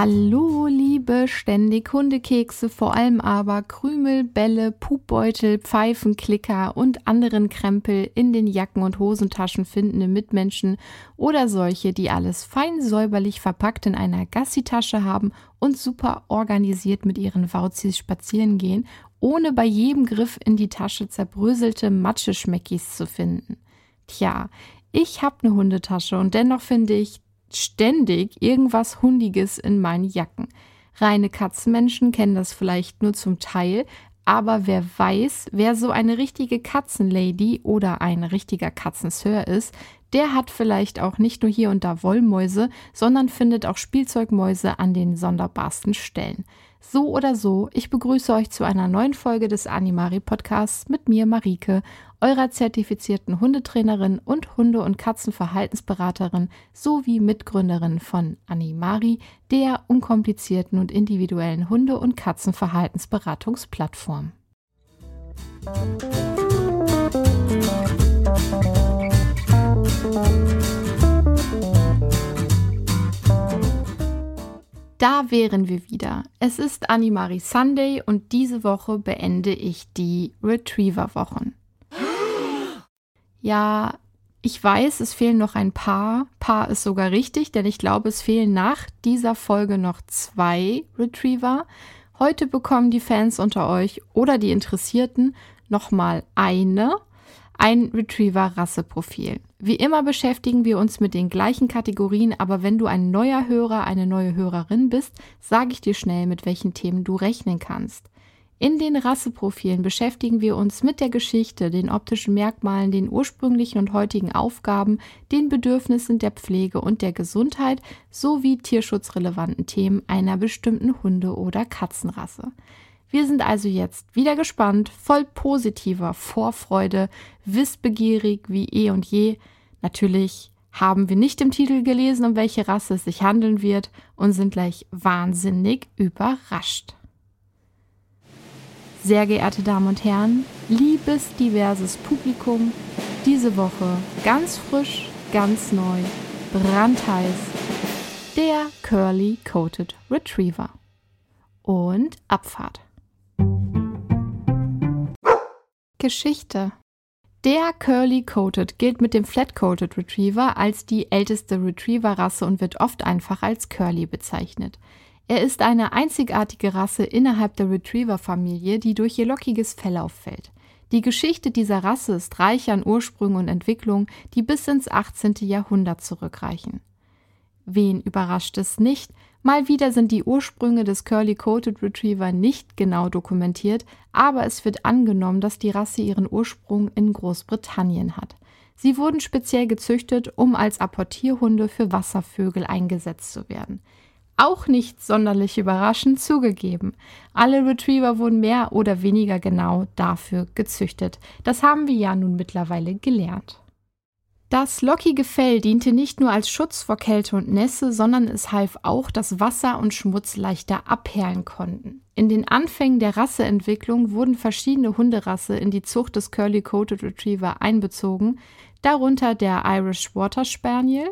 Hallo, liebe ständig Hundekekse, vor allem aber Krümel, Bälle, Pupbeutel, Pfeifen, Klicker und anderen Krempel in den Jacken und Hosentaschen findende Mitmenschen oder solche, die alles fein säuberlich verpackt in einer Gassitasche haben und super organisiert mit ihren Wauzis spazieren gehen, ohne bei jedem Griff in die Tasche zerbröselte Matscheschmeckis zu finden. Tja, ich habe eine Hundetasche und dennoch finde ich ständig irgendwas Hundiges in meinen Jacken. Reine Katzenmenschen kennen das vielleicht nur zum Teil, aber wer weiß, wer so eine richtige Katzenlady oder ein richtiger Katzensir ist, der hat vielleicht auch nicht nur hier und da Wollmäuse, sondern findet auch Spielzeugmäuse an den sonderbarsten Stellen. So oder so, ich begrüße euch zu einer neuen Folge des Animari Podcasts mit mir, Marike, eurer zertifizierten Hundetrainerin und Hunde- und Katzenverhaltensberaterin sowie Mitgründerin von Animari, der unkomplizierten und individuellen Hunde- und Katzenverhaltensberatungsplattform. Da wären wir wieder. Es ist Animari Sunday und diese Woche beende ich die Retriever-Wochen. Ja, ich weiß, es fehlen noch ein paar. Paar ist sogar richtig, denn ich glaube, es fehlen nach dieser Folge noch zwei Retriever. Heute bekommen die Fans unter euch oder die Interessierten nochmal eine, ein Retriever-Rasseprofil. Wie immer beschäftigen wir uns mit den gleichen Kategorien, aber wenn du ein neuer Hörer, eine neue Hörerin bist, sage ich dir schnell, mit welchen Themen du rechnen kannst. In den Rasseprofilen beschäftigen wir uns mit der Geschichte, den optischen Merkmalen, den ursprünglichen und heutigen Aufgaben, den Bedürfnissen der Pflege und der Gesundheit sowie tierschutzrelevanten Themen einer bestimmten Hunde- oder Katzenrasse. Wir sind also jetzt wieder gespannt, voll positiver Vorfreude, wissbegierig wie eh und je. Natürlich haben wir nicht im Titel gelesen, um welche Rasse es sich handeln wird und sind gleich wahnsinnig überrascht. Sehr geehrte Damen und Herren, liebes diverses Publikum, diese Woche ganz frisch, ganz neu, brandheiß, der Curly Coated Retriever. Und Abfahrt. Geschichte. Der Curly Coated gilt mit dem Flat Coated Retriever als die älteste Retriever-Rasse und wird oft einfach als Curly bezeichnet. Er ist eine einzigartige Rasse innerhalb der Retriever-Familie, die durch ihr lockiges Fell auffällt. Die Geschichte dieser Rasse ist reich an Ursprüngen und Entwicklungen, die bis ins 18. Jahrhundert zurückreichen. Wen überrascht es nicht? Mal wieder sind die Ursprünge des Curly-Coated Retriever nicht genau dokumentiert, aber es wird angenommen, dass die Rasse ihren Ursprung in Großbritannien hat. Sie wurden speziell gezüchtet, um als Apportierhunde für Wasservögel eingesetzt zu werden auch nicht sonderlich überraschend zugegeben. Alle Retriever wurden mehr oder weniger genau dafür gezüchtet. Das haben wir ja nun mittlerweile gelernt. Das lockige Fell diente nicht nur als Schutz vor Kälte und Nässe, sondern es half auch, dass Wasser und Schmutz leichter abperlen konnten. In den Anfängen der Rasseentwicklung wurden verschiedene Hunderasse in die Zucht des Curly Coated Retriever einbezogen, darunter der Irish Water Spaniel,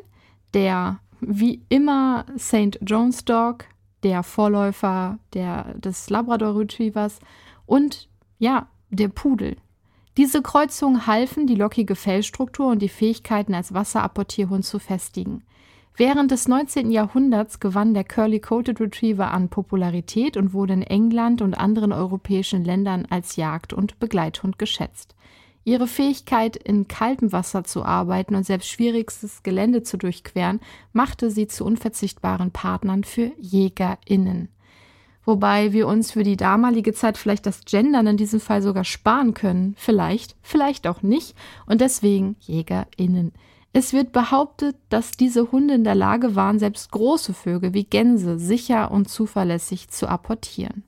der wie immer St. John's Dog, der Vorläufer der, des Labrador Retrievers und ja, der Pudel. Diese Kreuzungen halfen, die lockige Fellstruktur und die Fähigkeiten als Wasserapportierhund zu festigen. Während des 19. Jahrhunderts gewann der Curly Coated Retriever an Popularität und wurde in England und anderen europäischen Ländern als Jagd- und Begleithund geschätzt. Ihre Fähigkeit, in kaltem Wasser zu arbeiten und selbst schwierigstes Gelände zu durchqueren, machte sie zu unverzichtbaren Partnern für JägerInnen. Wobei wir uns für die damalige Zeit vielleicht das Gendern in diesem Fall sogar sparen können. Vielleicht, vielleicht auch nicht. Und deswegen JägerInnen. Es wird behauptet, dass diese Hunde in der Lage waren, selbst große Vögel wie Gänse sicher und zuverlässig zu apportieren.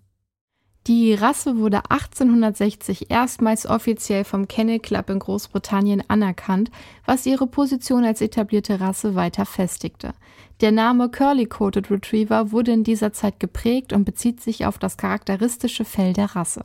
Die Rasse wurde 1860 erstmals offiziell vom Kennel Club in Großbritannien anerkannt, was ihre Position als etablierte Rasse weiter festigte. Der Name Curly Coated Retriever wurde in dieser Zeit geprägt und bezieht sich auf das charakteristische Fell der Rasse.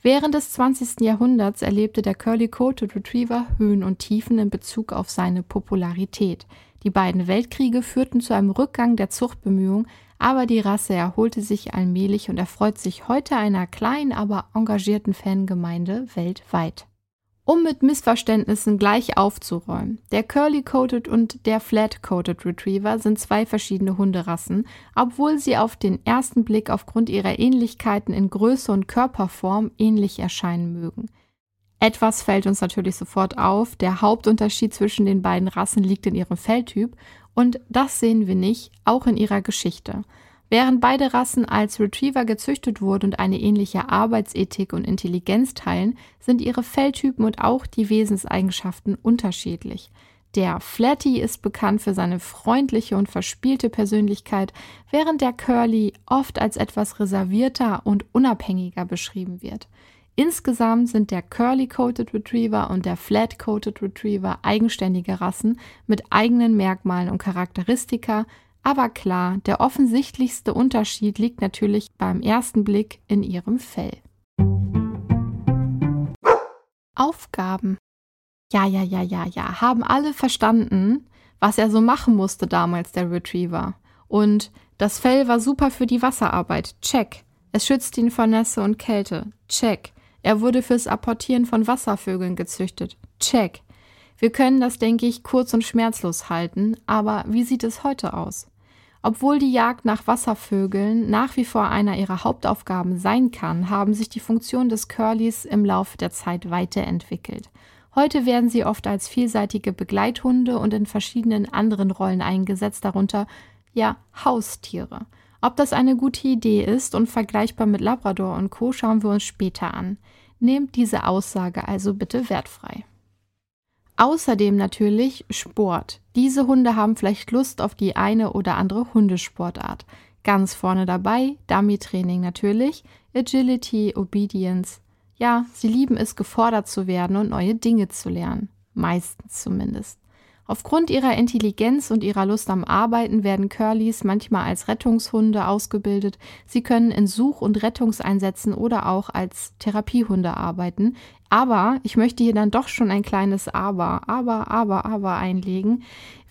Während des 20. Jahrhunderts erlebte der Curly Coated Retriever Höhen und Tiefen in Bezug auf seine Popularität. Die beiden Weltkriege führten zu einem Rückgang der Zuchtbemühungen, aber die Rasse erholte sich allmählich und erfreut sich heute einer kleinen, aber engagierten Fangemeinde weltweit. Um mit Missverständnissen gleich aufzuräumen. Der Curly-Coated und der Flat-Coated Retriever sind zwei verschiedene Hunderassen, obwohl sie auf den ersten Blick aufgrund ihrer Ähnlichkeiten in Größe und Körperform ähnlich erscheinen mögen. Etwas fällt uns natürlich sofort auf. Der Hauptunterschied zwischen den beiden Rassen liegt in ihrem Felltyp und das sehen wir nicht, auch in ihrer Geschichte. Während beide Rassen als Retriever gezüchtet wurden und eine ähnliche Arbeitsethik und Intelligenz teilen, sind ihre Felltypen und auch die Wesenseigenschaften unterschiedlich. Der Flatty ist bekannt für seine freundliche und verspielte Persönlichkeit, während der Curly oft als etwas reservierter und unabhängiger beschrieben wird. Insgesamt sind der Curly-Coated Retriever und der Flat-Coated Retriever eigenständige Rassen mit eigenen Merkmalen und Charakteristika, aber klar, der offensichtlichste Unterschied liegt natürlich beim ersten Blick in ihrem Fell. Aufgaben. Ja, ja, ja, ja, ja. Haben alle verstanden, was er so machen musste damals, der Retriever. Und das Fell war super für die Wasserarbeit. Check. Es schützt ihn vor Nässe und Kälte. Check. Er wurde fürs Apportieren von Wasservögeln gezüchtet. Check. Wir können das, denke ich, kurz und schmerzlos halten, aber wie sieht es heute aus? Obwohl die Jagd nach Wasservögeln nach wie vor einer ihrer Hauptaufgaben sein kann, haben sich die Funktionen des Curlys im Laufe der Zeit weiterentwickelt. Heute werden sie oft als vielseitige Begleithunde und in verschiedenen anderen Rollen eingesetzt, darunter ja Haustiere. Ob das eine gute Idee ist und vergleichbar mit Labrador und Co. schauen wir uns später an. Nehmt diese Aussage also bitte wertfrei. Außerdem natürlich Sport. Diese Hunde haben vielleicht Lust auf die eine oder andere Hundesportart. Ganz vorne dabei Dummy-Training natürlich, Agility, Obedience. Ja, sie lieben es, gefordert zu werden und neue Dinge zu lernen. Meistens zumindest. Aufgrund ihrer Intelligenz und ihrer Lust am Arbeiten werden Curlys manchmal als Rettungshunde ausgebildet. Sie können in Such- und Rettungseinsätzen oder auch als Therapiehunde arbeiten. Aber ich möchte hier dann doch schon ein kleines Aber, aber, aber, aber einlegen.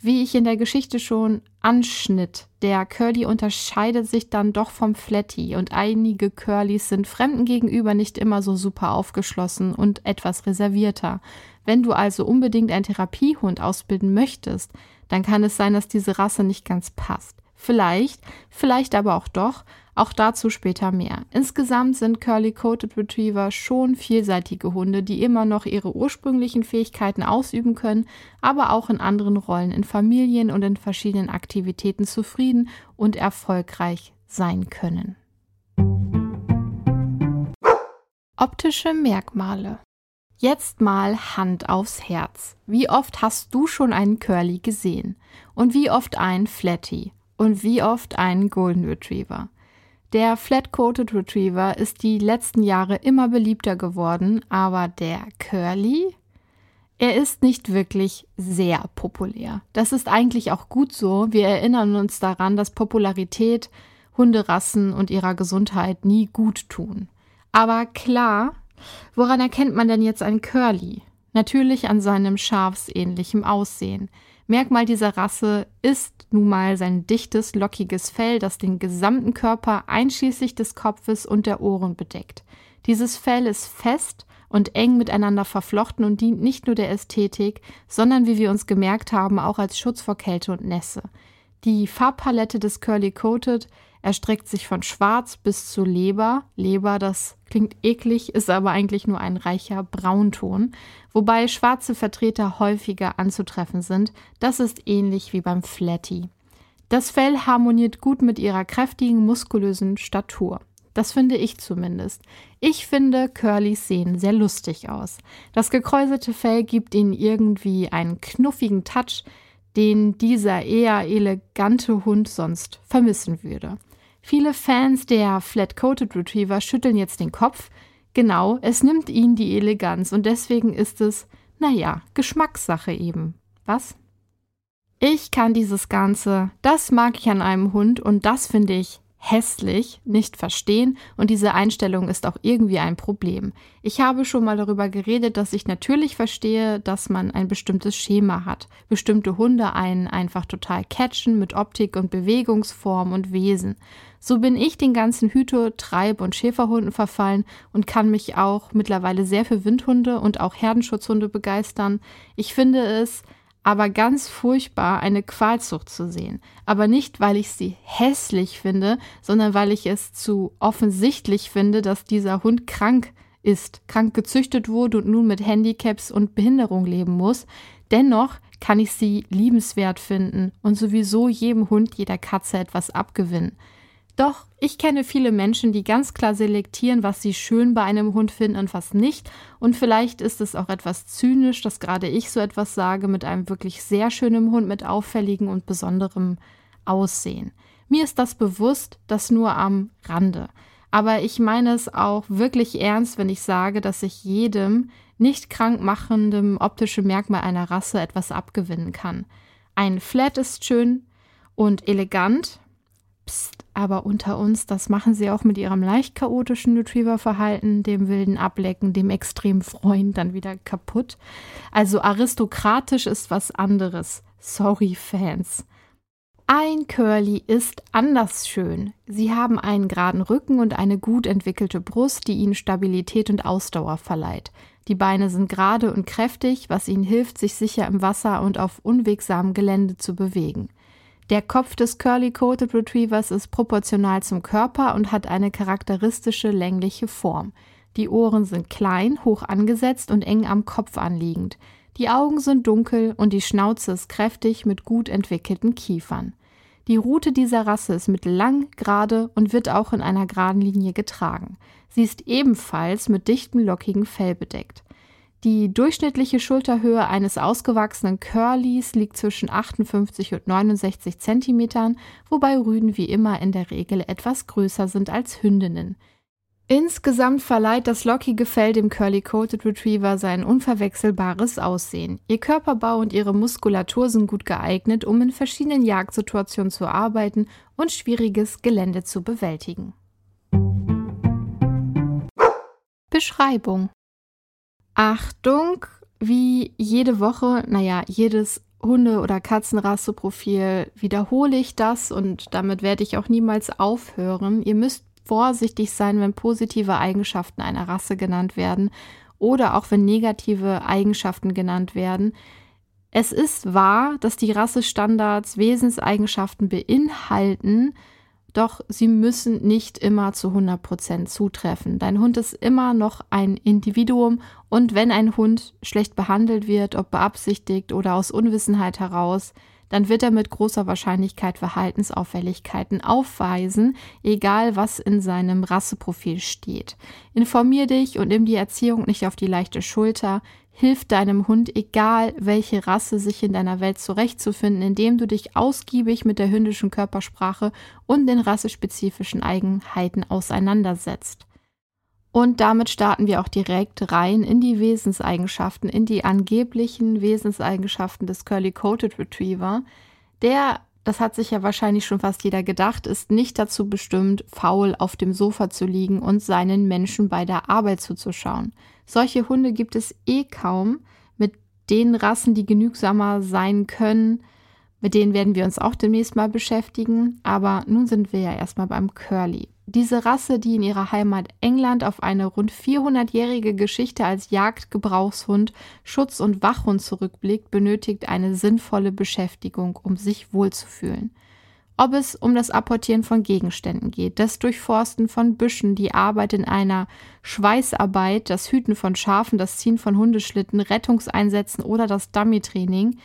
Wie ich in der Geschichte schon anschnitt, der Curly unterscheidet sich dann doch vom Flatty und einige Curlys sind Fremden gegenüber nicht immer so super aufgeschlossen und etwas reservierter. Wenn du also unbedingt einen Therapiehund ausbilden möchtest, dann kann es sein, dass diese Rasse nicht ganz passt. Vielleicht, vielleicht aber auch doch, auch dazu später mehr. Insgesamt sind Curly Coated Retriever schon vielseitige Hunde, die immer noch ihre ursprünglichen Fähigkeiten ausüben können, aber auch in anderen Rollen, in Familien und in verschiedenen Aktivitäten zufrieden und erfolgreich sein können. Optische Merkmale Jetzt mal Hand aufs Herz. Wie oft hast du schon einen Curly gesehen? Und wie oft einen Flatty? Und wie oft einen Golden Retriever? Der Flat-Coated Retriever ist die letzten Jahre immer beliebter geworden, aber der Curly? Er ist nicht wirklich sehr populär. Das ist eigentlich auch gut so. Wir erinnern uns daran, dass Popularität Hunderassen und ihrer Gesundheit nie gut tun. Aber klar, Woran erkennt man denn jetzt einen Curly? Natürlich an seinem schafsähnlichen Aussehen. Merkmal dieser Rasse ist nun mal sein dichtes, lockiges Fell, das den gesamten Körper einschließlich des Kopfes und der Ohren bedeckt. Dieses Fell ist fest und eng miteinander verflochten und dient nicht nur der Ästhetik, sondern wie wir uns gemerkt haben, auch als Schutz vor Kälte und Nässe. Die Farbpalette des Curly Coated erstreckt sich von Schwarz bis zu Leber. Leber, das klingt eklig, ist aber eigentlich nur ein reicher Braunton, wobei schwarze Vertreter häufiger anzutreffen sind. Das ist ähnlich wie beim Flatty. Das Fell harmoniert gut mit ihrer kräftigen, muskulösen Statur. Das finde ich zumindest. Ich finde, Curlys sehen sehr lustig aus. Das gekräuselte Fell gibt ihnen irgendwie einen knuffigen Touch, den dieser eher elegante Hund sonst vermissen würde. Viele Fans der Flat-Coated Retriever schütteln jetzt den Kopf. Genau, es nimmt ihnen die Eleganz und deswegen ist es, naja, Geschmackssache eben. Was? Ich kann dieses Ganze, das mag ich an einem Hund und das finde ich hässlich nicht verstehen und diese Einstellung ist auch irgendwie ein Problem. Ich habe schon mal darüber geredet, dass ich natürlich verstehe, dass man ein bestimmtes Schema hat. Bestimmte Hunde einen einfach total catchen mit Optik und Bewegungsform und Wesen. So bin ich den ganzen Hüte-, Treib- und Schäferhunden verfallen und kann mich auch mittlerweile sehr für Windhunde und auch Herdenschutzhunde begeistern. Ich finde es aber ganz furchtbar, eine Qualzucht zu sehen. Aber nicht, weil ich sie hässlich finde, sondern weil ich es zu offensichtlich finde, dass dieser Hund krank ist, krank gezüchtet wurde und nun mit Handicaps und Behinderung leben muss. Dennoch kann ich sie liebenswert finden und sowieso jedem Hund, jeder Katze etwas abgewinnen. Doch ich kenne viele Menschen, die ganz klar selektieren, was sie schön bei einem Hund finden und was nicht. Und vielleicht ist es auch etwas zynisch, dass gerade ich so etwas sage mit einem wirklich sehr schönen Hund mit auffälligem und besonderem Aussehen. Mir ist das bewusst, das nur am Rande. Aber ich meine es auch wirklich ernst, wenn ich sage, dass ich jedem nicht krankmachendem optischen Merkmal einer Rasse etwas abgewinnen kann. Ein Flat ist schön und elegant, Psst, aber unter uns, das machen sie auch mit ihrem leicht chaotischen Retriever-Verhalten, dem wilden Ablecken, dem extremen Freund dann wieder kaputt. Also aristokratisch ist was anderes. Sorry, Fans. Ein Curly ist anders schön. Sie haben einen geraden Rücken und eine gut entwickelte Brust, die ihnen Stabilität und Ausdauer verleiht. Die Beine sind gerade und kräftig, was ihnen hilft, sich sicher im Wasser und auf unwegsamem Gelände zu bewegen. Der Kopf des Curly-Coated Retrievers ist proportional zum Körper und hat eine charakteristische längliche Form. Die Ohren sind klein, hoch angesetzt und eng am Kopf anliegend. Die Augen sind dunkel und die Schnauze ist kräftig mit gut entwickelten Kiefern. Die Rute dieser Rasse ist mittellang, gerade und wird auch in einer geraden Linie getragen. Sie ist ebenfalls mit dichtem, lockigem Fell bedeckt. Die durchschnittliche Schulterhöhe eines ausgewachsenen Curlys liegt zwischen 58 und 69 Zentimetern, wobei Rüden wie immer in der Regel etwas größer sind als Hündinnen. Insgesamt verleiht das lockige Fell dem Curly Coated Retriever sein unverwechselbares Aussehen. Ihr Körperbau und ihre Muskulatur sind gut geeignet, um in verschiedenen Jagdsituationen zu arbeiten und schwieriges Gelände zu bewältigen. Beschreibung Achtung, wie jede Woche, naja, jedes Hunde- oder Katzenrasseprofil wiederhole ich das und damit werde ich auch niemals aufhören. Ihr müsst vorsichtig sein, wenn positive Eigenschaften einer Rasse genannt werden oder auch wenn negative Eigenschaften genannt werden. Es ist wahr, dass die Rassestandards Wesenseigenschaften beinhalten, doch sie müssen nicht immer zu 100% zutreffen. Dein Hund ist immer noch ein Individuum und wenn ein Hund schlecht behandelt wird, ob beabsichtigt oder aus Unwissenheit heraus, dann wird er mit großer Wahrscheinlichkeit Verhaltensauffälligkeiten aufweisen, egal was in seinem Rasseprofil steht. Informier dich und nimm die Erziehung nicht auf die leichte Schulter. Hilf deinem Hund, egal welche Rasse, sich in deiner Welt zurechtzufinden, indem du dich ausgiebig mit der hündischen Körpersprache und den rassespezifischen Eigenheiten auseinandersetzt. Und damit starten wir auch direkt rein in die Wesenseigenschaften, in die angeblichen Wesenseigenschaften des Curly Coated Retriever. Der, das hat sich ja wahrscheinlich schon fast jeder gedacht, ist nicht dazu bestimmt, faul auf dem Sofa zu liegen und seinen Menschen bei der Arbeit zuzuschauen. Solche Hunde gibt es eh kaum. Mit den Rassen, die genügsamer sein können, mit denen werden wir uns auch demnächst mal beschäftigen. Aber nun sind wir ja erstmal beim Curly. Diese Rasse, die in ihrer Heimat England auf eine rund 400-jährige Geschichte als Jagdgebrauchshund, Schutz- und Wachhund zurückblickt, benötigt eine sinnvolle Beschäftigung, um sich wohlzufühlen. Ob es um das Apportieren von Gegenständen geht, das Durchforsten von Büschen, die Arbeit in einer Schweißarbeit, das Hüten von Schafen, das Ziehen von Hundeschlitten, Rettungseinsätzen oder das Dummy-Training,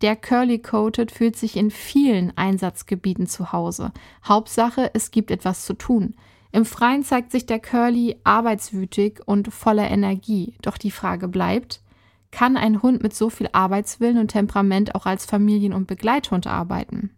der Curly Coated fühlt sich in vielen Einsatzgebieten zu Hause. Hauptsache, es gibt etwas zu tun. Im Freien zeigt sich der Curly arbeitswütig und voller Energie. Doch die Frage bleibt, kann ein Hund mit so viel Arbeitswillen und Temperament auch als Familien- und Begleithund arbeiten?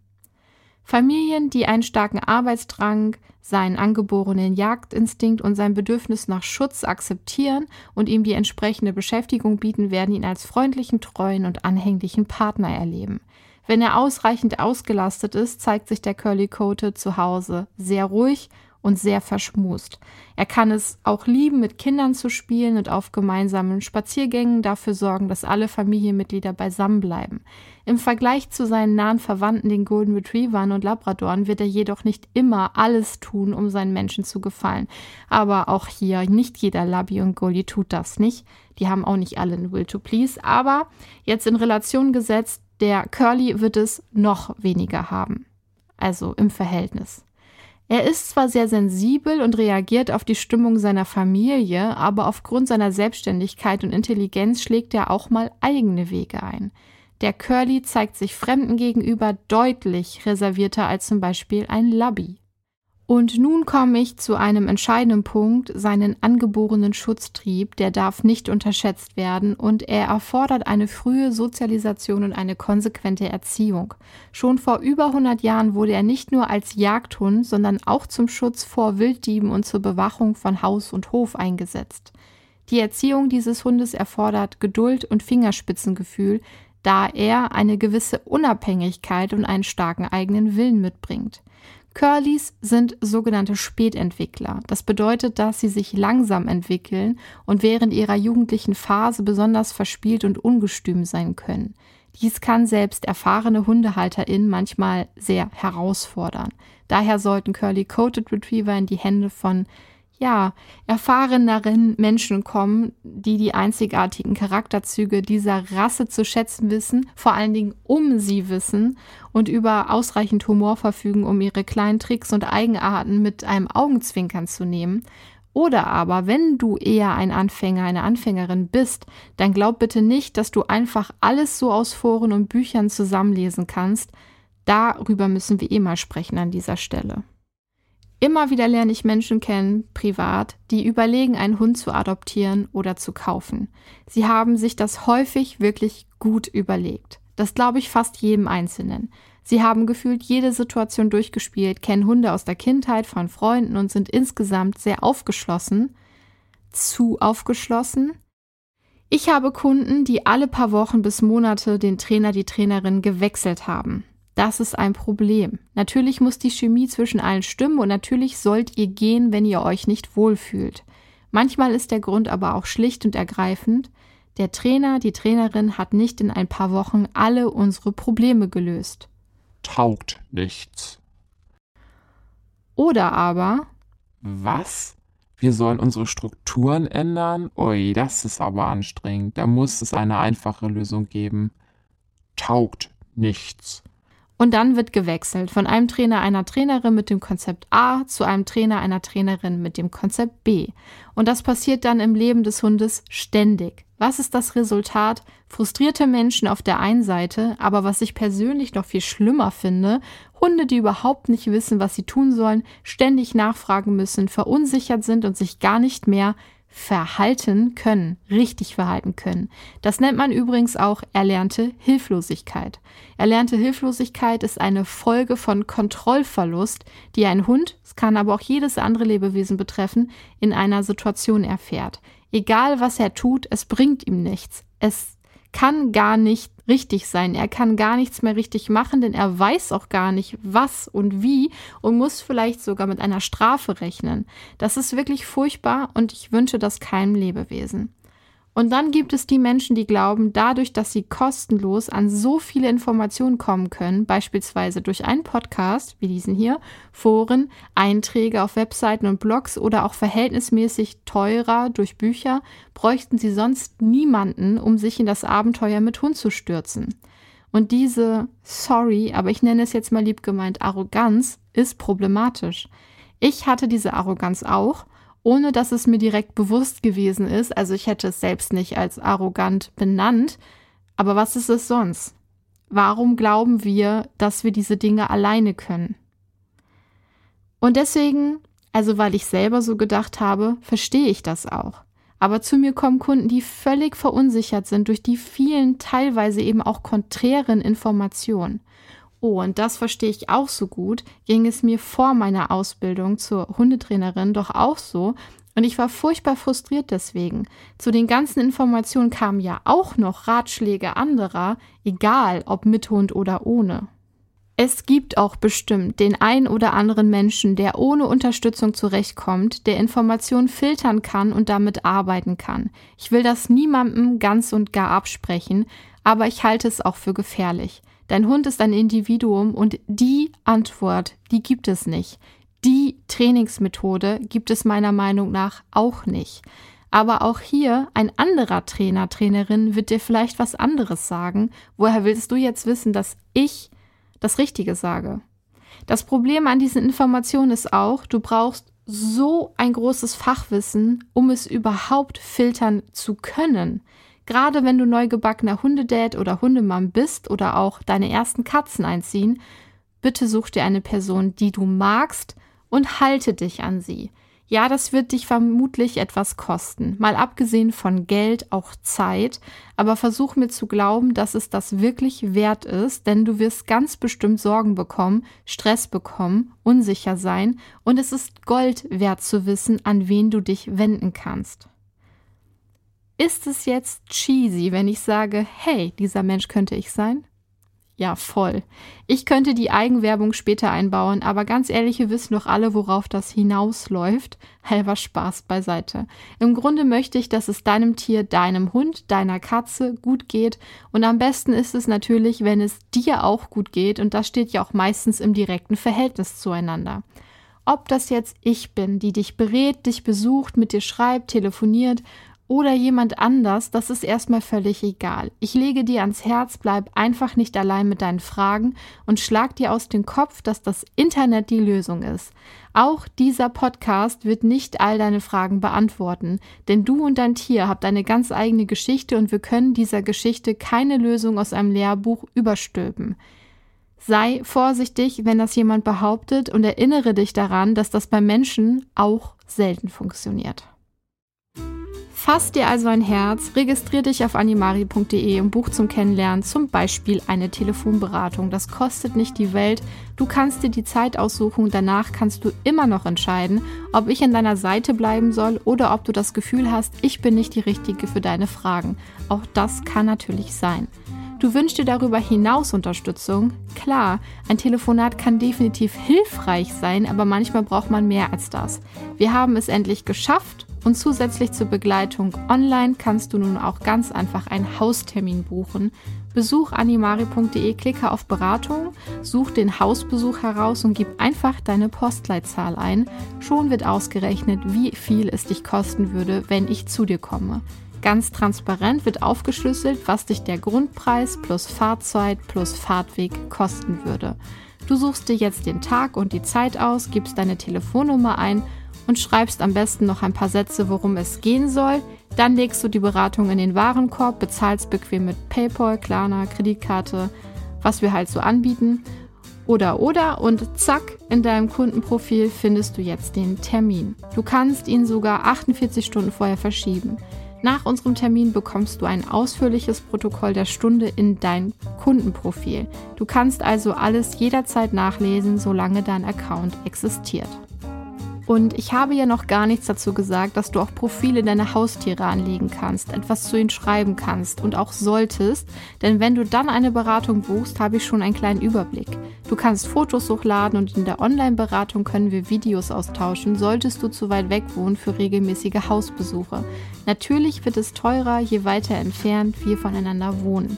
Familien, die einen starken Arbeitsdrang, seinen angeborenen Jagdinstinkt und sein Bedürfnis nach Schutz akzeptieren und ihm die entsprechende Beschäftigung bieten, werden ihn als freundlichen, treuen und anhänglichen Partner erleben. Wenn er ausreichend ausgelastet ist, zeigt sich der Curly Coated zu Hause sehr ruhig und sehr verschmust. Er kann es auch lieben, mit Kindern zu spielen und auf gemeinsamen Spaziergängen dafür sorgen, dass alle Familienmitglieder beisammen bleiben. Im Vergleich zu seinen nahen Verwandten, den Golden Retrievern und Labradoren, wird er jedoch nicht immer alles tun, um seinen Menschen zu gefallen. Aber auch hier, nicht jeder Labby und Goldie tut das nicht. Die haben auch nicht alle einen Will to Please. Aber jetzt in Relation gesetzt, der Curly wird es noch weniger haben. Also im Verhältnis. Er ist zwar sehr sensibel und reagiert auf die Stimmung seiner Familie, aber aufgrund seiner Selbstständigkeit und Intelligenz schlägt er auch mal eigene Wege ein. Der Curly zeigt sich Fremden gegenüber deutlich reservierter als zum Beispiel ein Labby. Und nun komme ich zu einem entscheidenden Punkt, seinen angeborenen Schutztrieb, der darf nicht unterschätzt werden und er erfordert eine frühe Sozialisation und eine konsequente Erziehung. Schon vor über 100 Jahren wurde er nicht nur als Jagdhund, sondern auch zum Schutz vor Wilddieben und zur Bewachung von Haus und Hof eingesetzt. Die Erziehung dieses Hundes erfordert Geduld und Fingerspitzengefühl, da er eine gewisse Unabhängigkeit und einen starken eigenen Willen mitbringt. Curlys sind sogenannte Spätentwickler. Das bedeutet, dass sie sich langsam entwickeln und während ihrer jugendlichen Phase besonders verspielt und ungestüm sein können. Dies kann selbst erfahrene HundehalterInnen manchmal sehr herausfordern. Daher sollten Curly Coated Retriever in die Hände von ja, erfahreneren Menschen kommen, die die einzigartigen Charakterzüge dieser Rasse zu schätzen wissen, vor allen Dingen um sie wissen und über ausreichend Humor verfügen, um ihre kleinen Tricks und Eigenarten mit einem Augenzwinkern zu nehmen. Oder aber, wenn du eher ein Anfänger, eine Anfängerin bist, dann glaub bitte nicht, dass du einfach alles so aus Foren und Büchern zusammenlesen kannst. Darüber müssen wir eh mal sprechen an dieser Stelle. Immer wieder lerne ich Menschen kennen, privat, die überlegen, einen Hund zu adoptieren oder zu kaufen. Sie haben sich das häufig wirklich gut überlegt. Das glaube ich fast jedem Einzelnen. Sie haben gefühlt jede Situation durchgespielt, kennen Hunde aus der Kindheit von Freunden und sind insgesamt sehr aufgeschlossen. Zu aufgeschlossen. Ich habe Kunden, die alle paar Wochen bis Monate den Trainer, die Trainerin gewechselt haben. Das ist ein Problem. Natürlich muss die Chemie zwischen allen stimmen und natürlich sollt ihr gehen, wenn ihr euch nicht wohlfühlt. Manchmal ist der Grund aber auch schlicht und ergreifend, der Trainer, die Trainerin hat nicht in ein paar Wochen alle unsere Probleme gelöst. Taugt nichts. Oder aber. Was? Wir sollen unsere Strukturen ändern? Ui, das ist aber anstrengend. Da muss es eine einfache Lösung geben. Taugt nichts. Und dann wird gewechselt von einem Trainer einer Trainerin mit dem Konzept A zu einem Trainer einer Trainerin mit dem Konzept B. Und das passiert dann im Leben des Hundes ständig. Was ist das Resultat? Frustrierte Menschen auf der einen Seite, aber was ich persönlich noch viel schlimmer finde, Hunde, die überhaupt nicht wissen, was sie tun sollen, ständig nachfragen müssen, verunsichert sind und sich gar nicht mehr verhalten können, richtig verhalten können. Das nennt man übrigens auch erlernte Hilflosigkeit. Erlernte Hilflosigkeit ist eine Folge von Kontrollverlust, die ein Hund, es kann aber auch jedes andere Lebewesen betreffen, in einer Situation erfährt. Egal was er tut, es bringt ihm nichts. Es kann gar nicht richtig sein. Er kann gar nichts mehr richtig machen, denn er weiß auch gar nicht, was und wie und muss vielleicht sogar mit einer Strafe rechnen. Das ist wirklich furchtbar und ich wünsche das keinem Lebewesen. Und dann gibt es die Menschen, die glauben, dadurch, dass sie kostenlos an so viele Informationen kommen können, beispielsweise durch einen Podcast wie diesen hier, Foren, Einträge auf Webseiten und Blogs oder auch verhältnismäßig teurer durch Bücher, bräuchten sie sonst niemanden, um sich in das Abenteuer mit Hund zu stürzen. Und diese, sorry, aber ich nenne es jetzt mal lieb gemeint, Arroganz ist problematisch. Ich hatte diese Arroganz auch ohne dass es mir direkt bewusst gewesen ist. Also ich hätte es selbst nicht als arrogant benannt. Aber was ist es sonst? Warum glauben wir, dass wir diese Dinge alleine können? Und deswegen, also weil ich selber so gedacht habe, verstehe ich das auch. Aber zu mir kommen Kunden, die völlig verunsichert sind durch die vielen, teilweise eben auch konträren Informationen. Oh, und das verstehe ich auch so gut, ging es mir vor meiner Ausbildung zur Hundetrainerin doch auch so, Und ich war furchtbar frustriert deswegen. Zu den ganzen Informationen kamen ja auch noch Ratschläge anderer, egal ob mit Hund oder ohne. Es gibt auch bestimmt den ein oder anderen Menschen, der ohne Unterstützung zurechtkommt, der Informationen filtern kann und damit arbeiten kann. Ich will das niemandem ganz und gar absprechen, aber ich halte es auch für gefährlich. Dein Hund ist ein Individuum und die Antwort, die gibt es nicht. Die Trainingsmethode gibt es meiner Meinung nach auch nicht. Aber auch hier ein anderer Trainer, Trainerin wird dir vielleicht was anderes sagen. Woher willst du jetzt wissen, dass ich das Richtige sage? Das Problem an diesen Informationen ist auch, du brauchst so ein großes Fachwissen, um es überhaupt filtern zu können. Gerade wenn du neugebackener Hundedad oder Hundemann bist oder auch deine ersten Katzen einziehen, bitte such dir eine Person, die du magst und halte dich an sie. Ja, das wird dich vermutlich etwas kosten, mal abgesehen von Geld, auch Zeit, aber versuch mir zu glauben, dass es das wirklich wert ist, denn du wirst ganz bestimmt Sorgen bekommen, Stress bekommen, unsicher sein und es ist Gold wert zu wissen, an wen du dich wenden kannst. Ist es jetzt cheesy, wenn ich sage, hey, dieser Mensch könnte ich sein? Ja, voll. Ich könnte die Eigenwerbung später einbauen, aber ganz ehrlich, wir wissen doch alle, worauf das hinausläuft. Halber Spaß beiseite. Im Grunde möchte ich, dass es deinem Tier, deinem Hund, deiner Katze gut geht. Und am besten ist es natürlich, wenn es dir auch gut geht. Und das steht ja auch meistens im direkten Verhältnis zueinander. Ob das jetzt ich bin, die dich berät, dich besucht, mit dir schreibt, telefoniert oder jemand anders, das ist erstmal völlig egal. Ich lege dir ans Herz, bleib einfach nicht allein mit deinen Fragen und schlag dir aus dem Kopf, dass das Internet die Lösung ist. Auch dieser Podcast wird nicht all deine Fragen beantworten, denn du und dein Tier habt eine ganz eigene Geschichte und wir können dieser Geschichte keine Lösung aus einem Lehrbuch überstülpen. Sei vorsichtig, wenn das jemand behauptet und erinnere dich daran, dass das bei Menschen auch selten funktioniert. Fass dir also ein Herz, registrier dich auf animari.de und buch zum Kennenlernen zum Beispiel eine Telefonberatung. Das kostet nicht die Welt. Du kannst dir die Zeit aussuchen danach kannst du immer noch entscheiden, ob ich an deiner Seite bleiben soll oder ob du das Gefühl hast, ich bin nicht die Richtige für deine Fragen. Auch das kann natürlich sein. Du wünschst dir darüber hinaus Unterstützung? Klar, ein Telefonat kann definitiv hilfreich sein, aber manchmal braucht man mehr als das. Wir haben es endlich geschafft und zusätzlich zur Begleitung online kannst du nun auch ganz einfach einen Haustermin buchen. Besuch animari.de, klicke auf Beratung, such den Hausbesuch heraus und gib einfach deine Postleitzahl ein. Schon wird ausgerechnet, wie viel es dich kosten würde, wenn ich zu dir komme. Ganz transparent wird aufgeschlüsselt, was dich der Grundpreis plus Fahrzeit plus Fahrtweg kosten würde. Du suchst dir jetzt den Tag und die Zeit aus, gibst deine Telefonnummer ein und schreibst am besten noch ein paar Sätze, worum es gehen soll. Dann legst du die Beratung in den Warenkorb, bezahlst bequem mit PayPal, Klarna, Kreditkarte, was wir halt so anbieten. Oder oder und zack, in deinem Kundenprofil findest du jetzt den Termin. Du kannst ihn sogar 48 Stunden vorher verschieben. Nach unserem Termin bekommst du ein ausführliches Protokoll der Stunde in dein Kundenprofil. Du kannst also alles jederzeit nachlesen, solange dein Account existiert. Und ich habe ja noch gar nichts dazu gesagt, dass du auch Profile deiner Haustiere anlegen kannst, etwas zu ihnen schreiben kannst und auch solltest, denn wenn du dann eine Beratung buchst, habe ich schon einen kleinen Überblick. Du kannst Fotos hochladen und in der Online-Beratung können wir Videos austauschen, solltest du zu weit weg wohnen für regelmäßige Hausbesuche. Natürlich wird es teurer, je weiter entfernt wir voneinander wohnen.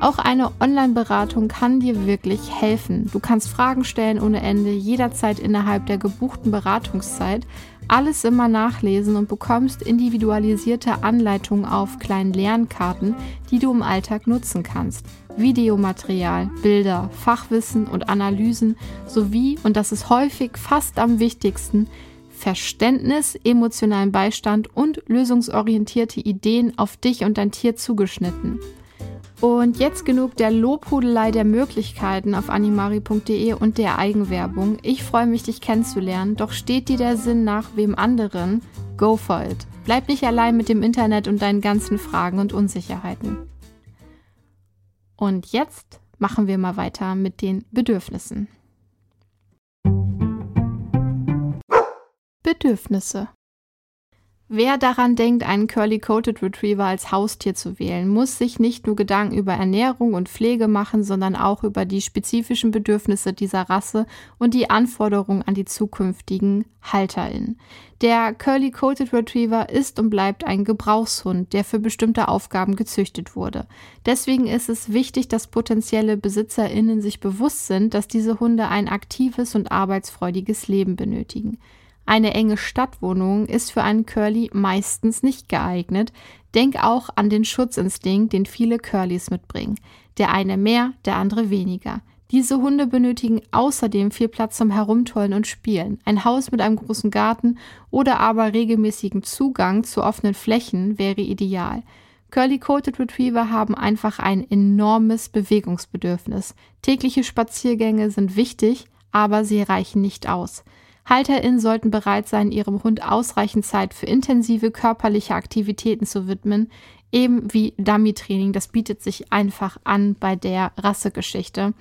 Auch eine Online-Beratung kann dir wirklich helfen. Du kannst Fragen stellen ohne Ende, jederzeit innerhalb der gebuchten Beratungszeit, alles immer nachlesen und bekommst individualisierte Anleitungen auf kleinen Lernkarten, die du im Alltag nutzen kannst. Videomaterial, Bilder, Fachwissen und Analysen sowie, und das ist häufig fast am wichtigsten, Verständnis, emotionalen Beistand und lösungsorientierte Ideen auf dich und dein Tier zugeschnitten. Und jetzt genug der Lobhudelei der Möglichkeiten auf animari.de und der Eigenwerbung. Ich freue mich, dich kennenzulernen, doch steht dir der Sinn nach wem anderen? Go for it. Bleib nicht allein mit dem Internet und deinen ganzen Fragen und Unsicherheiten. Und jetzt machen wir mal weiter mit den Bedürfnissen. Bedürfnisse. Wer daran denkt, einen Curly-Coated Retriever als Haustier zu wählen, muss sich nicht nur Gedanken über Ernährung und Pflege machen, sondern auch über die spezifischen Bedürfnisse dieser Rasse und die Anforderungen an die zukünftigen HalterInnen. Der Curly-Coated Retriever ist und bleibt ein Gebrauchshund, der für bestimmte Aufgaben gezüchtet wurde. Deswegen ist es wichtig, dass potenzielle BesitzerInnen sich bewusst sind, dass diese Hunde ein aktives und arbeitsfreudiges Leben benötigen. Eine enge Stadtwohnung ist für einen Curly meistens nicht geeignet. Denk auch an den Schutzinstinkt, den viele Curlys mitbringen. Der eine mehr, der andere weniger. Diese Hunde benötigen außerdem viel Platz zum Herumtollen und Spielen. Ein Haus mit einem großen Garten oder aber regelmäßigen Zugang zu offenen Flächen wäre ideal. Curly-Coated Retriever haben einfach ein enormes Bewegungsbedürfnis. Tägliche Spaziergänge sind wichtig, aber sie reichen nicht aus. HalterInnen sollten bereit sein, ihrem Hund ausreichend Zeit für intensive körperliche Aktivitäten zu widmen, eben wie Dummy-Training, das bietet sich einfach an bei der Rassegeschichte,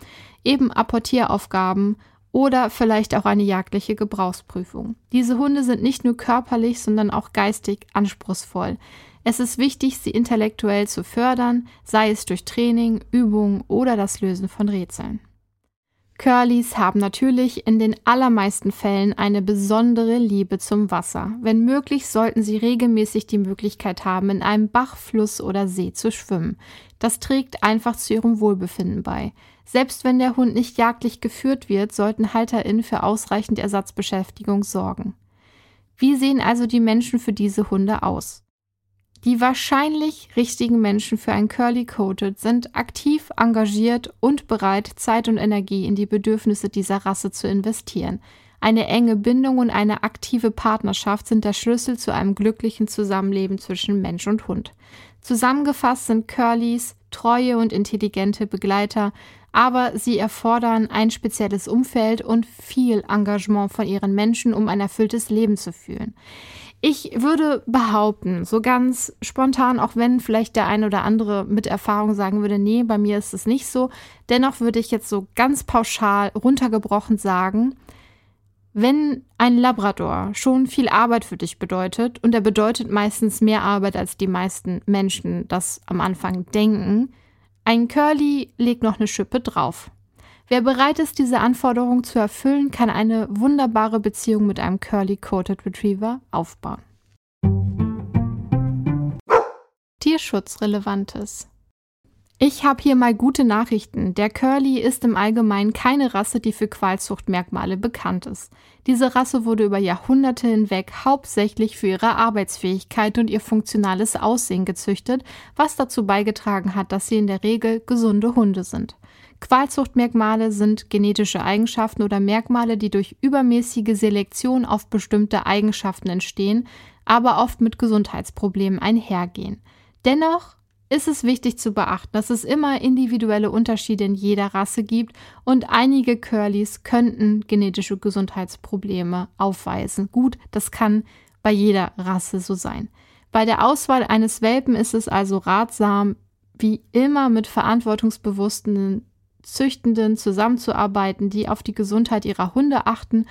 eben Apportieraufgaben oder vielleicht auch eine jagdliche Gebrauchsprüfung. Diese Hunde sind nicht nur körperlich, sondern auch geistig anspruchsvoll. Es ist wichtig, sie intellektuell zu fördern, sei es durch Training, Übungen oder das Lösen von Rätseln. Curlys haben natürlich in den allermeisten Fällen eine besondere Liebe zum Wasser. Wenn möglich, sollten sie regelmäßig die Möglichkeit haben, in einem Bach, Fluss oder See zu schwimmen. Das trägt einfach zu ihrem Wohlbefinden bei. Selbst wenn der Hund nicht jagdlich geführt wird, sollten HalterInnen für ausreichend Ersatzbeschäftigung sorgen. Wie sehen also die Menschen für diese Hunde aus? Die wahrscheinlich richtigen Menschen für ein Curly Coated sind aktiv, engagiert und bereit, Zeit und Energie in die Bedürfnisse dieser Rasse zu investieren. Eine enge Bindung und eine aktive Partnerschaft sind der Schlüssel zu einem glücklichen Zusammenleben zwischen Mensch und Hund. Zusammengefasst sind Curlys treue und intelligente Begleiter, aber sie erfordern ein spezielles Umfeld und viel Engagement von ihren Menschen, um ein erfülltes Leben zu fühlen. Ich würde behaupten, so ganz spontan, auch wenn vielleicht der ein oder andere mit Erfahrung sagen würde, nee, bei mir ist es nicht so, dennoch würde ich jetzt so ganz pauschal runtergebrochen sagen, wenn ein Labrador schon viel Arbeit für dich bedeutet, und er bedeutet meistens mehr Arbeit, als die meisten Menschen das am Anfang denken, ein Curly legt noch eine Schippe drauf. Wer bereit ist, diese Anforderung zu erfüllen, kann eine wunderbare Beziehung mit einem Curly-Coated Retriever aufbauen. Tierschutzrelevantes. Ich habe hier mal gute Nachrichten. Der Curly ist im Allgemeinen keine Rasse, die für Qualzuchtmerkmale bekannt ist. Diese Rasse wurde über Jahrhunderte hinweg hauptsächlich für ihre Arbeitsfähigkeit und ihr funktionales Aussehen gezüchtet, was dazu beigetragen hat, dass sie in der Regel gesunde Hunde sind. Qualzuchtmerkmale sind genetische Eigenschaften oder Merkmale, die durch übermäßige Selektion auf bestimmte Eigenschaften entstehen, aber oft mit Gesundheitsproblemen einhergehen. Dennoch ist es wichtig zu beachten, dass es immer individuelle Unterschiede in jeder Rasse gibt und einige Curlys könnten genetische Gesundheitsprobleme aufweisen. Gut, das kann bei jeder Rasse so sein. Bei der Auswahl eines Welpen ist es also ratsam, wie immer mit verantwortungsbewussten Züchtenden zusammenzuarbeiten, die auf die Gesundheit ihrer Hunde achten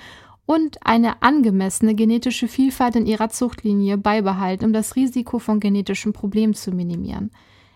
und eine angemessene genetische Vielfalt in ihrer Zuchtlinie beibehalten, um das Risiko von genetischen Problemen zu minimieren.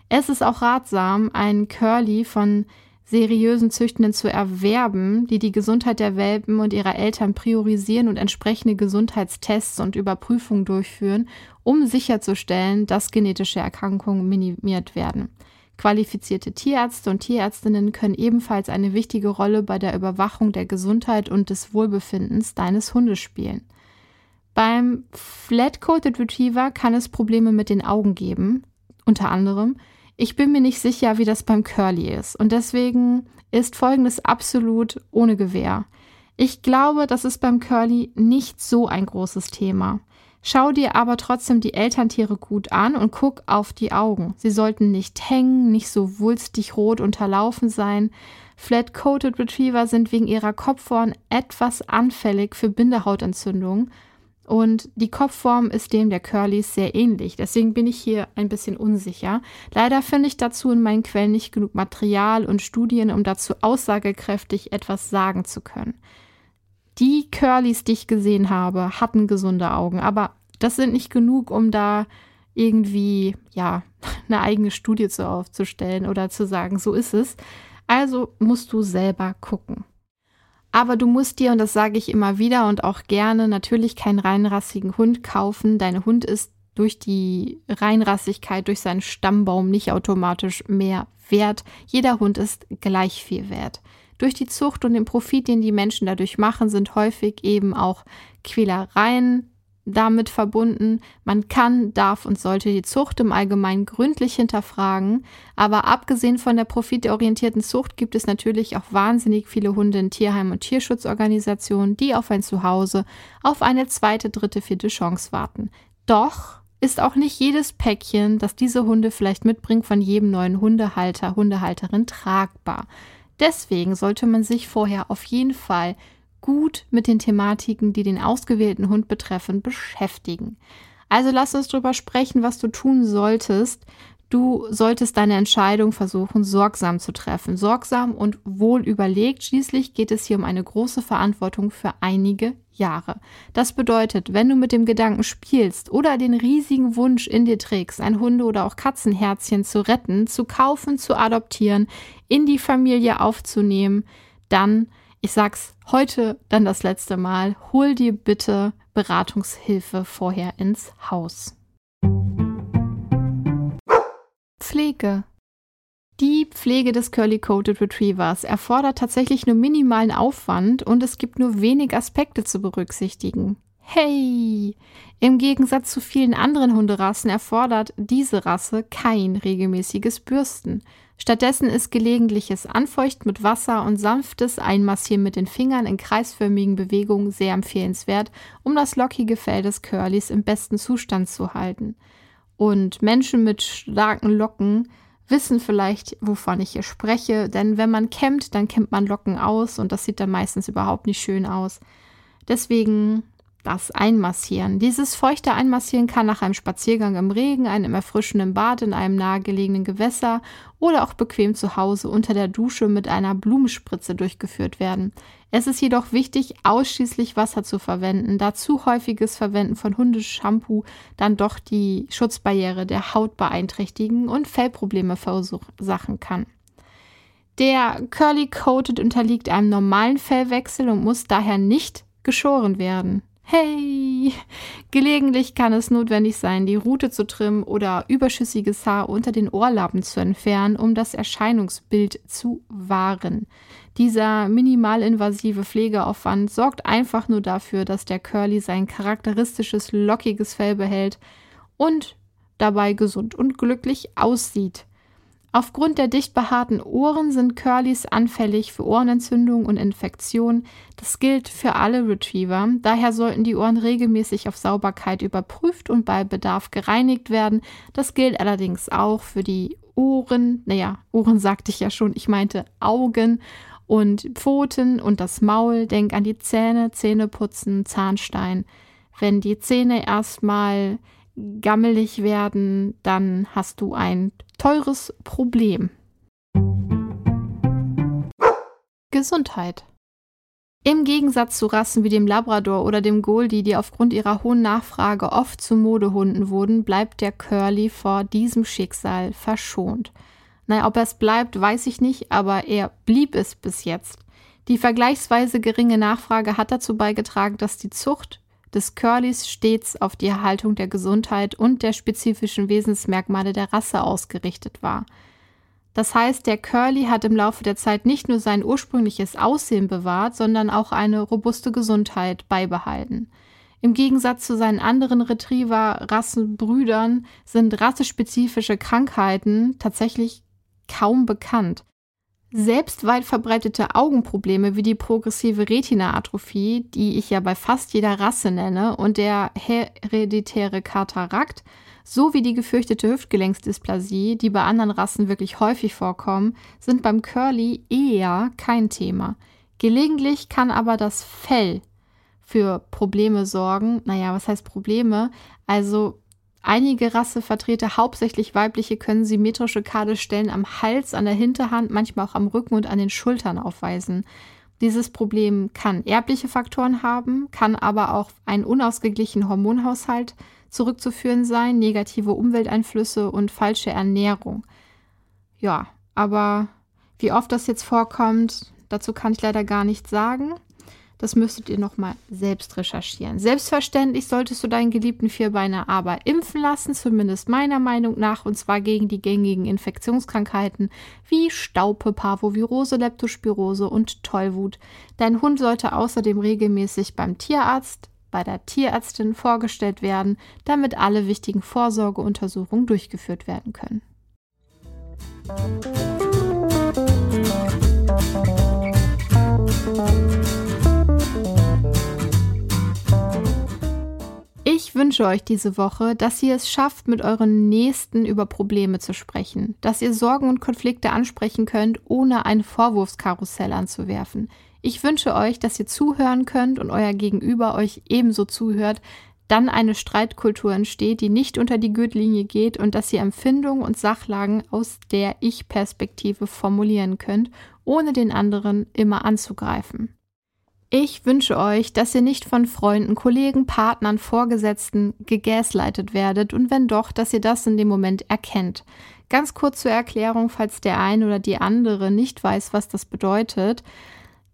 Es ist auch ratsam, einen Curly von seriösen Züchtenden zu erwerben, die die Gesundheit der Welpen und ihrer Eltern priorisieren und entsprechende Gesundheitstests und Überprüfungen durchführen, um sicherzustellen, dass genetische Erkrankungen minimiert werden. Qualifizierte Tierärzte und Tierärztinnen können ebenfalls eine wichtige Rolle bei der Überwachung der Gesundheit und des Wohlbefindens deines Hundes spielen. Beim Flat-Coated Retriever kann es Probleme mit den Augen geben, unter anderem. Ich bin mir nicht sicher, wie das beim Curly ist und deswegen ist Folgendes absolut ohne Gewähr. Ich glaube, das ist beim Curly nicht so ein großes Thema. Schau dir aber trotzdem die Elterntiere gut an und guck auf die Augen. Sie sollten nicht hängen, nicht so wulstig rot unterlaufen sein. Flat-Coated Retriever sind wegen ihrer Kopfform etwas anfällig für Bindehautentzündungen und die Kopfform ist dem der Curlys sehr ähnlich. Deswegen bin ich hier ein bisschen unsicher. Leider finde ich dazu in meinen Quellen nicht genug Material und Studien, um dazu aussagekräftig etwas sagen zu können. Die Curlys, die ich gesehen habe, hatten gesunde Augen, aber das sind nicht genug, um da irgendwie, ja, eine eigene Studie zu aufzustellen oder zu sagen, so ist es. Also musst du selber gucken. Aber du musst dir, und das sage ich immer wieder und auch gerne, natürlich keinen reinrassigen Hund kaufen. Dein Hund ist durch die Reinrassigkeit, durch seinen Stammbaum nicht automatisch mehr wert. Jeder Hund ist gleich viel wert. Durch die Zucht und den Profit, den die Menschen dadurch machen, sind häufig eben auch Quälereien, damit verbunden. Man kann, darf und sollte die Zucht im Allgemeinen gründlich hinterfragen. Aber abgesehen von der profitorientierten Zucht gibt es natürlich auch wahnsinnig viele Hunde in Tierheim- und Tierschutzorganisationen, die auf ein Zuhause, auf eine zweite, dritte, vierte Chance warten. Doch ist auch nicht jedes Päckchen, das diese Hunde vielleicht mitbringt, von jedem neuen Hundehalter, Hundehalterin tragbar. Deswegen sollte man sich vorher auf jeden Fall gut mit den Thematiken, die den ausgewählten Hund betreffen, beschäftigen. Also lass uns darüber sprechen, was du tun solltest. Du solltest deine Entscheidung versuchen, sorgsam zu treffen. Sorgsam und wohl überlegt. Schließlich geht es hier um eine große Verantwortung für einige Jahre. Das bedeutet, wenn du mit dem Gedanken spielst oder den riesigen Wunsch in dir trägst, ein Hunde- oder auch Katzenherzchen zu retten, zu kaufen, zu adoptieren, in die Familie aufzunehmen, dann ich sag's heute dann das letzte Mal, hol dir bitte Beratungshilfe vorher ins Haus. Pflege. Die Pflege des Curly-Coated Retrievers erfordert tatsächlich nur minimalen Aufwand und es gibt nur wenig Aspekte zu berücksichtigen. Hey! Im Gegensatz zu vielen anderen Hunderassen erfordert diese Rasse kein regelmäßiges Bürsten. Stattdessen ist gelegentliches Anfeuchten mit Wasser und sanftes Einmassieren mit den Fingern in kreisförmigen Bewegungen sehr empfehlenswert, um das lockige Fell des Curlys im besten Zustand zu halten. Und Menschen mit starken Locken wissen vielleicht, wovon ich hier spreche, denn wenn man kämmt, dann kämmt man Locken aus und das sieht dann meistens überhaupt nicht schön aus. Deswegen das Einmassieren. Dieses feuchte Einmassieren kann nach einem Spaziergang im Regen, einem erfrischenden Bad in einem nahegelegenen Gewässer oder auch bequem zu Hause unter der Dusche mit einer Blumenspritze durchgeführt werden. Es ist jedoch wichtig, ausschließlich Wasser zu verwenden, da zu häufiges Verwenden von Hundeshampoo dann doch die Schutzbarriere der Haut beeinträchtigen und Fellprobleme verursachen kann. Der Curly Coated unterliegt einem normalen Fellwechsel und muss daher nicht geschoren werden. Hey! Gelegentlich kann es notwendig sein, die Rute zu trimmen oder überschüssiges Haar unter den Ohrlappen zu entfernen, um das Erscheinungsbild zu wahren. Dieser minimalinvasive Pflegeaufwand sorgt einfach nur dafür, dass der Curly sein charakteristisches lockiges Fell behält und dabei gesund und glücklich aussieht. Aufgrund der dicht behaarten Ohren sind Curlys anfällig für Ohrenentzündung und Infektion. Das gilt für alle Retriever. Daher sollten die Ohren regelmäßig auf Sauberkeit überprüft und bei Bedarf gereinigt werden. Das gilt allerdings auch für die Ohren. Naja, Ohren sagte ich ja schon, ich meinte Augen und Pfoten und das Maul. Denk an die Zähne, Zähneputzen, Zahnstein. Wenn die Zähne erstmal gammelig werden, dann hast du ein teures Problem. Gesundheit. Im Gegensatz zu Rassen wie dem Labrador oder dem Goldie, die aufgrund ihrer hohen Nachfrage oft zu Modehunden wurden, bleibt der Curly vor diesem Schicksal verschont. Naja, ob er es bleibt, weiß ich nicht, aber er blieb es bis jetzt. Die vergleichsweise geringe Nachfrage hat dazu beigetragen, dass die Zucht des Curlys stets auf die Erhaltung der Gesundheit und der spezifischen Wesensmerkmale der Rasse ausgerichtet war. Das heißt, der Curly hat im Laufe der Zeit nicht nur sein ursprüngliches Aussehen bewahrt, sondern auch eine robuste Gesundheit beibehalten. Im Gegensatz zu seinen anderen Retriever-Rassenbrüdern sind rassespezifische Krankheiten tatsächlich kaum bekannt. Selbst weit verbreitete Augenprobleme wie die progressive Retina-Atrophie, die ich ja bei fast jeder Rasse nenne, und der hereditäre Katarakt sowie die gefürchtete Hüftgelenksdysplasie, die bei anderen Rassen wirklich häufig vorkommen, sind beim Curly eher kein Thema. Gelegentlich kann aber das Fell für Probleme sorgen. Naja, was heißt Probleme? Also Einige Rassevertreter, hauptsächlich weibliche, können symmetrische Kadestellen am Hals, an der Hinterhand, manchmal auch am Rücken und an den Schultern aufweisen. Dieses Problem kann erbliche Faktoren haben, kann aber auch einen unausgeglichenen Hormonhaushalt zurückzuführen sein, negative Umwelteinflüsse und falsche Ernährung. Ja, aber wie oft das jetzt vorkommt, dazu kann ich leider gar nichts sagen. Das müsstet ihr nochmal selbst recherchieren. Selbstverständlich solltest du deinen geliebten Vierbeiner aber impfen lassen, zumindest meiner Meinung nach, und zwar gegen die gängigen Infektionskrankheiten wie Staupe, Parvovirose, Leptospirose und Tollwut. Dein Hund sollte außerdem regelmäßig beim Tierarzt, bei der Tierärztin vorgestellt werden, damit alle wichtigen Vorsorgeuntersuchungen durchgeführt werden können. Ich wünsche euch diese Woche, dass ihr es schafft, mit euren Nächsten über Probleme zu sprechen, dass ihr Sorgen und Konflikte ansprechen könnt, ohne ein Vorwurfskarussell anzuwerfen. Ich wünsche euch, dass ihr zuhören könnt und euer Gegenüber euch ebenso zuhört, dann eine Streitkultur entsteht, die nicht unter die Gürtellinie geht und dass ihr Empfindungen und Sachlagen aus der Ich-Perspektive formulieren könnt, ohne den anderen immer anzugreifen. Ich wünsche euch, dass ihr nicht von Freunden, Kollegen, Partnern, Vorgesetzten gegaslightet werdet und wenn doch, dass ihr das in dem Moment erkennt. Ganz kurz zur Erklärung, falls der eine oder die andere nicht weiß, was das bedeutet.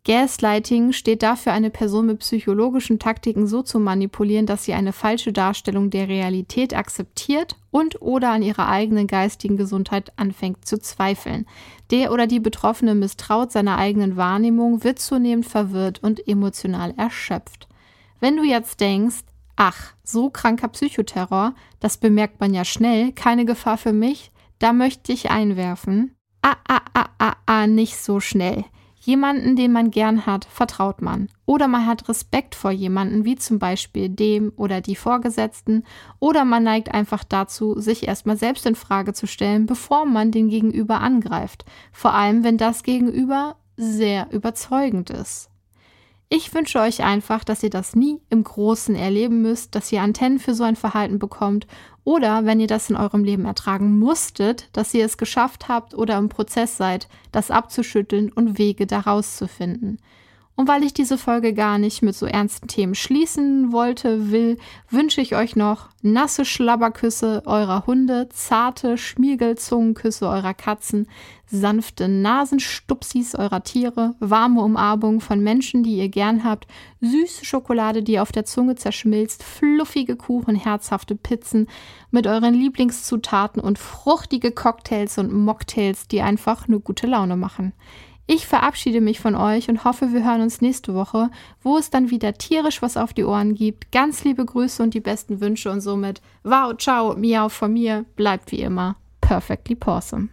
Gaslighting steht dafür, eine Person mit psychologischen Taktiken so zu manipulieren, dass sie eine falsche Darstellung der Realität akzeptiert und oder an ihrer eigenen geistigen Gesundheit anfängt zu zweifeln. Der oder die Betroffene misstraut seiner eigenen Wahrnehmung, wird zunehmend verwirrt und emotional erschöpft. Wenn du jetzt denkst, ach, so kranker Psychoterror, das bemerkt man ja schnell, keine Gefahr für mich, da möchte ich einwerfen. Ah, ah, ah, ah, ah, nicht so schnell. Jemanden, den man gern hat, vertraut man. Oder man hat Respekt vor jemanden, wie zum Beispiel dem oder die Vorgesetzten. Oder man neigt einfach dazu, sich erstmal selbst in Frage zu stellen, bevor man den Gegenüber angreift. Vor allem, wenn das Gegenüber sehr überzeugend ist. Ich wünsche euch einfach, dass ihr das nie im Großen erleben müsst, dass ihr Antennen für so ein Verhalten bekommt oder wenn ihr das in eurem Leben ertragen musstet, dass ihr es geschafft habt oder im Prozess seid, das abzuschütteln und Wege daraus zu finden. Und weil ich diese Folge gar nicht mit so ernsten Themen schließen wollte, will, wünsche ich euch noch nasse Schlabberküsse eurer Hunde, zarte Schmiegelzungenküsse eurer Katzen, sanfte Nasenstupsis eurer Tiere, warme Umarmungen von Menschen, die ihr gern habt, süße Schokolade, die auf der Zunge zerschmilzt, fluffige Kuchen, herzhafte Pizzen mit euren Lieblingszutaten und fruchtige Cocktails und Mocktails, die einfach nur gute Laune machen. Ich verabschiede mich von euch und hoffe, wir hören uns nächste Woche, wo es dann wieder tierisch was auf die Ohren gibt. Ganz liebe Grüße und die besten Wünsche und somit wow, ciao, miau von mir, bleibt wie immer perfectly awesome.